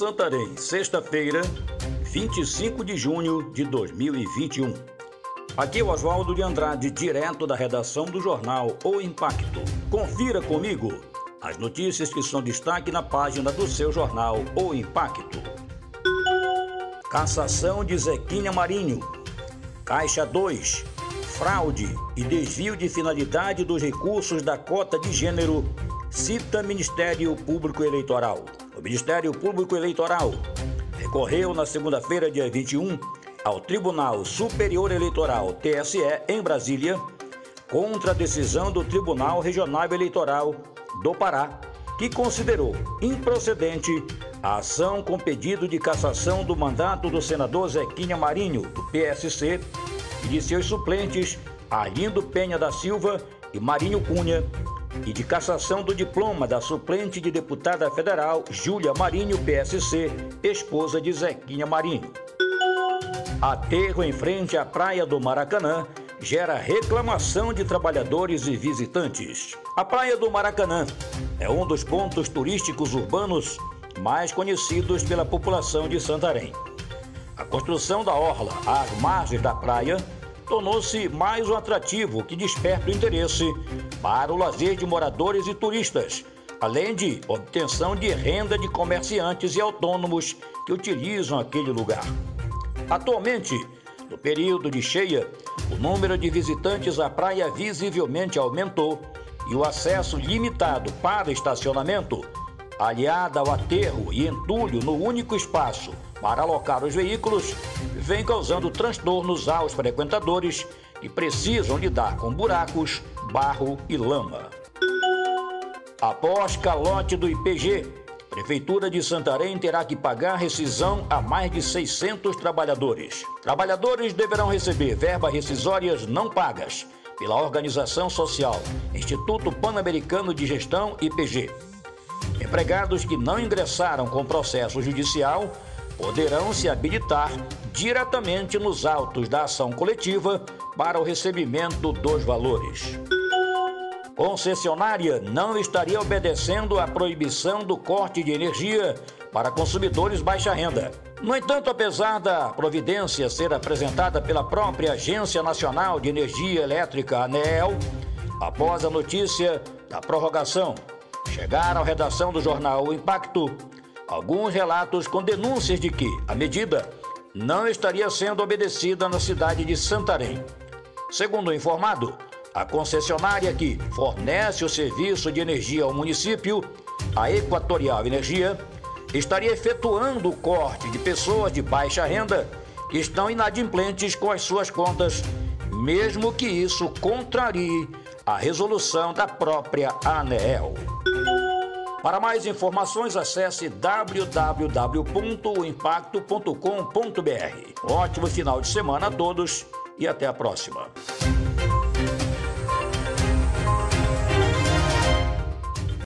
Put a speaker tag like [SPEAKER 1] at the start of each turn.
[SPEAKER 1] Santarém, sexta-feira, 25 de junho de 2021. Aqui é o Oswaldo de Andrade, direto da redação do jornal O Impacto. Confira comigo as notícias que são destaque na página do seu jornal O Impacto. Cassação de Zequinha Marinho. Caixa 2. Fraude e desvio de finalidade dos recursos da cota de gênero, cita Ministério Público Eleitoral. O Ministério Público Eleitoral recorreu na segunda-feira, dia 21, ao Tribunal Superior Eleitoral, TSE, em Brasília, contra a decisão do Tribunal Regional Eleitoral do Pará, que considerou improcedente a ação com pedido de cassação do mandato do senador Zequinha Marinho, do PSC, e de seus suplentes Arlindo Penha da Silva e Marinho Cunha, e de cassação do diploma da suplente de deputada federal Júlia Marinho, PSC, esposa de Zequinha Marinho. Aterro em frente à praia do Maracanã gera reclamação de trabalhadores e visitantes. A praia do Maracanã é um dos pontos turísticos urbanos mais conhecidos pela população de Santarém. A construção da orla às margens da praia tornou-se mais um atrativo que desperta o interesse para o lazer de moradores e turistas, além de obtenção de renda de comerciantes e autônomos que utilizam aquele lugar. Atualmente, no período de cheia, o número de visitantes à praia visivelmente aumentou e o acesso limitado para estacionamento, aliado ao aterro e entulho no único espaço para alocar os veículos, vem causando transtornos aos frequentadores que precisam lidar com buracos, barro e lama. Após calote do IPG, Prefeitura de Santarém terá que pagar rescisão a mais de 600 trabalhadores. Trabalhadores deverão receber verbas rescisórias não pagas pela organização social Instituto Pan-Americano de Gestão IPG. Empregados que não ingressaram com processo judicial poderão se habilitar diretamente nos autos da ação coletiva para o recebimento dos valores. Concessionária não estaria obedecendo à proibição do corte de energia para consumidores baixa renda. No entanto, apesar da providência ser apresentada pela própria Agência Nacional de Energia Elétrica, ANEEL, após a notícia da prorrogação, chegaram à redação do jornal O Impacto alguns relatos com denúncias de que a medida não estaria sendo obedecida na cidade de Santarém. Segundo o informado, a concessionária que fornece o serviço de energia ao município, a Equatorial Energia, estaria efetuando o corte de pessoas de baixa renda que estão inadimplentes com as suas contas, mesmo que isso contrarie a resolução da própria ANEEL. Para mais informações, acesse www.impacto.com.br. Ótimo final de semana a todos e até a próxima.